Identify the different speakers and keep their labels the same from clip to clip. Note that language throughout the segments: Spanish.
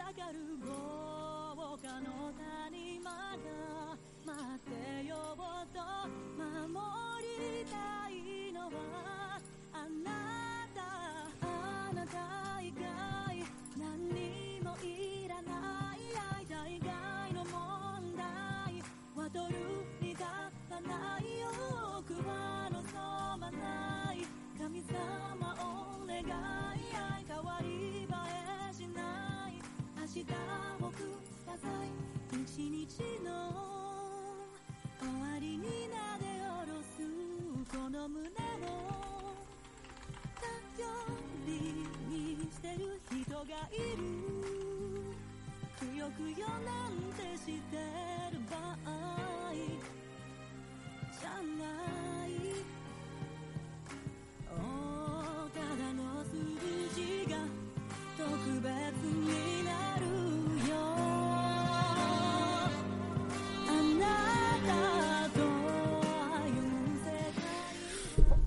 Speaker 1: 下がる豪華の谷間が待ってようと守るがいる。くよくよなんて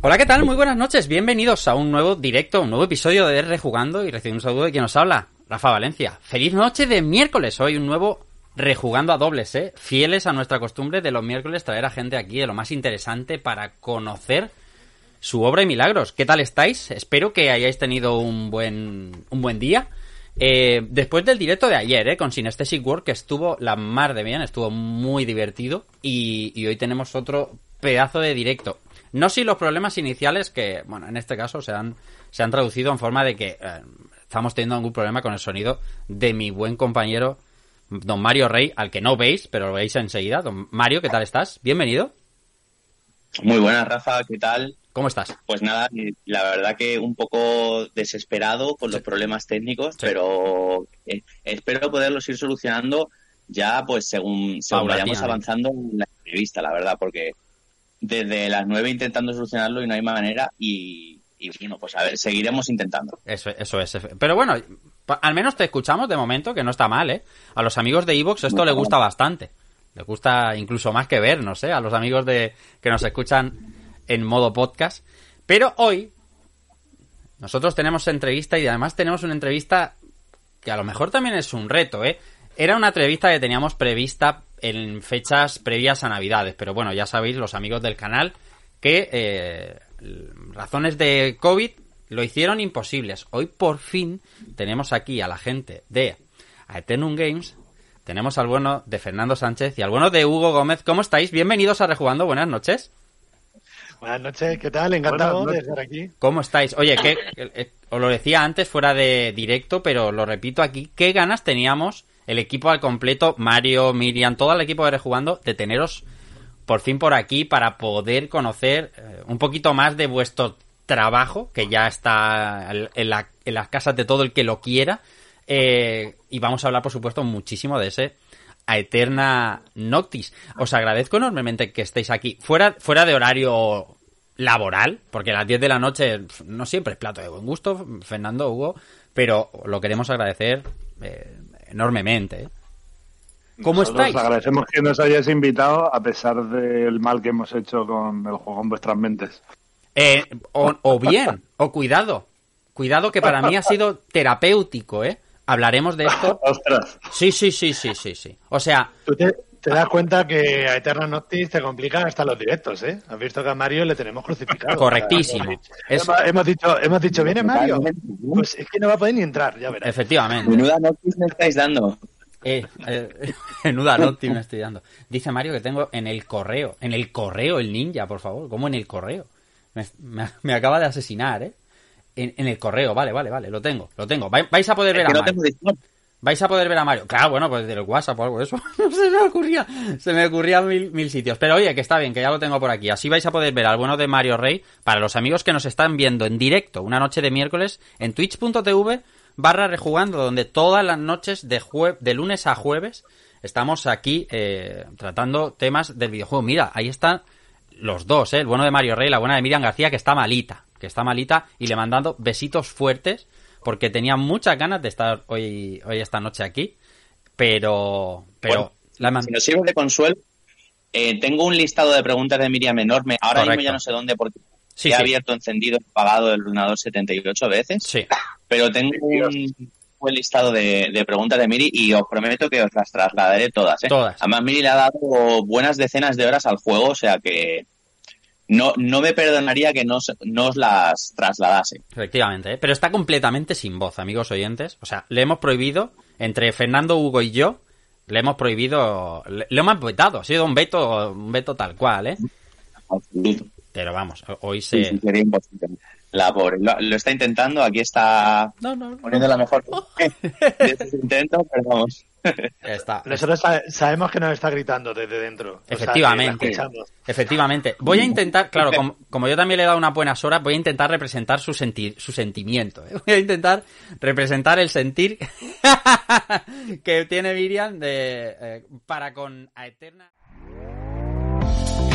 Speaker 2: Hola, ¿qué tal? Muy buenas noches. Bienvenidos a un nuevo directo, un nuevo episodio de Rejugando y recibo un saludo de quien nos habla, Rafa Valencia. Feliz noche de miércoles. Hoy un nuevo Rejugando a dobles, ¿eh? Fieles a nuestra costumbre de los miércoles traer a gente aquí de lo más interesante para conocer su obra y milagros. ¿Qué tal estáis? Espero que hayáis tenido un buen, un buen día. Eh, después del directo de ayer, ¿eh? Con Synesthetic Work, que estuvo la mar de bien, estuvo muy divertido. Y hoy tenemos otro pedazo de directo. No si los problemas iniciales que, bueno, en este caso se han, se han traducido en forma de que eh, estamos teniendo algún problema con el sonido de mi buen compañero don Mario Rey, al que no veis, pero lo veis enseguida. Don Mario, ¿qué tal estás? Bienvenido.
Speaker 3: Muy buenas, Rafa, ¿qué tal?
Speaker 2: ¿Cómo estás?
Speaker 3: Pues nada, la verdad que un poco desesperado con los problemas técnicos, pero eh, espero poderlos ir solucionando ya pues según, según vayamos avanzando en la entrevista, la verdad, porque desde las nueve intentando solucionarlo y no hay manera y, bueno, pues a ver, seguiremos intentando.
Speaker 2: Eso, eso es. Pero bueno, al menos te escuchamos de momento, que no está mal, ¿eh? A los amigos de Evox esto le gusta bastante. Le gusta incluso más que ver, no sé, a los amigos de que nos escuchan en modo podcast. Pero hoy nosotros tenemos entrevista y además tenemos una entrevista que a lo mejor también es un reto, ¿eh? Era una entrevista que teníamos prevista en fechas previas a Navidades, pero bueno, ya sabéis los amigos del canal que eh, razones de COVID lo hicieron imposibles. Hoy por fin tenemos aquí a la gente de Aeternum Games, tenemos al bueno de Fernando Sánchez y al bueno de Hugo Gómez. ¿Cómo estáis? Bienvenidos a Rejugando, buenas noches.
Speaker 4: Buenas noches, ¿qué tal? Encantado de estar aquí.
Speaker 2: ¿Cómo estáis? Oye, que eh, os lo decía antes fuera de directo, pero lo repito aquí, qué ganas teníamos el equipo al completo, Mario, Miriam, todo el equipo de Rejugando, de teneros por fin por aquí para poder conocer eh, un poquito más de vuestro trabajo, que ya está en, la, en las casas de todo el que lo quiera. Eh, y vamos a hablar, por supuesto, muchísimo de ese a Eterna Noctis. Os agradezco enormemente que estéis aquí. Fuera, fuera de horario laboral, porque a las 10 de la noche no siempre es plato de buen gusto, Fernando, Hugo, pero lo queremos agradecer eh, enormemente. ¿Cómo estáis?
Speaker 4: agradecemos que nos hayáis invitado a pesar del mal que hemos hecho con el juego en vuestras mentes.
Speaker 2: Eh, o, bien, o cuidado. Cuidado que para mí ha sido terapéutico, ¿eh? Hablaremos de esto.
Speaker 4: ¡Ostras!
Speaker 2: Sí, sí, sí, sí, sí, sí. O sea...
Speaker 4: ¿Tú te,
Speaker 5: te das cuenta que a Eterna Noctis te complican hasta los directos, ¿eh? Has visto que a Mario le tenemos crucificado.
Speaker 2: Correctísimo.
Speaker 5: Hemos, dicho, hemos dicho, ¿viene Mario? Pues es que no va a poder ni entrar, ya verás.
Speaker 2: Efectivamente.
Speaker 3: Menuda Noctis me estáis dando.
Speaker 2: Eh, eh, menuda Noctis me estoy dando. Dice Mario que tengo en el correo, en el correo el ninja, por favor. ¿Cómo en el correo? Me, acaba de asesinar, ¿eh? En, el correo, vale, vale, vale, lo tengo, lo tengo. Vais a poder ver a Mario. Vais a poder ver a Mario. Claro, bueno, pues del WhatsApp o algo de eso. No se me ocurría. Se me ocurría mil, mil sitios. Pero oye, que está bien, que ya lo tengo por aquí. Así vais a poder ver al bueno de Mario Rey. Para los amigos que nos están viendo en directo una noche de miércoles en twitch.tv barra rejugando, donde todas las noches de, de lunes a jueves estamos aquí eh, tratando temas del videojuego. Mira, ahí están los dos, ¿eh? el bueno de Mario Rey, la buena de Miriam García, que está malita. Que está malita y le mandando besitos fuertes porque tenía muchas ganas de estar hoy, hoy esta noche aquí, pero, pero
Speaker 3: la si nos sirve de consuelo, eh, tengo un listado de preguntas de Miriam enorme. Ahora mismo ya no sé dónde porque he abierto, encendido, pagado el ordenador 78 veces.
Speaker 2: Sí.
Speaker 3: Pero tengo un buen listado de, preguntas de Miri y os prometo que os las trasladaré todas. ¿eh?
Speaker 2: Todas.
Speaker 3: Además, Miri le ha dado buenas decenas de horas al juego, o sea que no, no me perdonaría que no, os las trasladase.
Speaker 2: Efectivamente, ¿eh? pero está completamente sin voz, amigos oyentes. O sea, le hemos prohibido, entre Fernando, Hugo y yo, le hemos prohibido, le, hemos vetado, ha sido un veto, un veto tal cual, ¿eh? Pero vamos, hoy se...
Speaker 3: La pobre, lo, está intentando, aquí está poniendo la mejor de sus intentos, pero vamos.
Speaker 5: Nosotros sabemos que nos está gritando desde dentro.
Speaker 2: Efectivamente. efectivamente. Voy a intentar, claro, como, yo también le he dado unas buenas horas, voy a intentar representar su sentir, su sentimiento. ¿eh? Voy a intentar representar el sentir que tiene Miriam de, eh, para con a Eterna.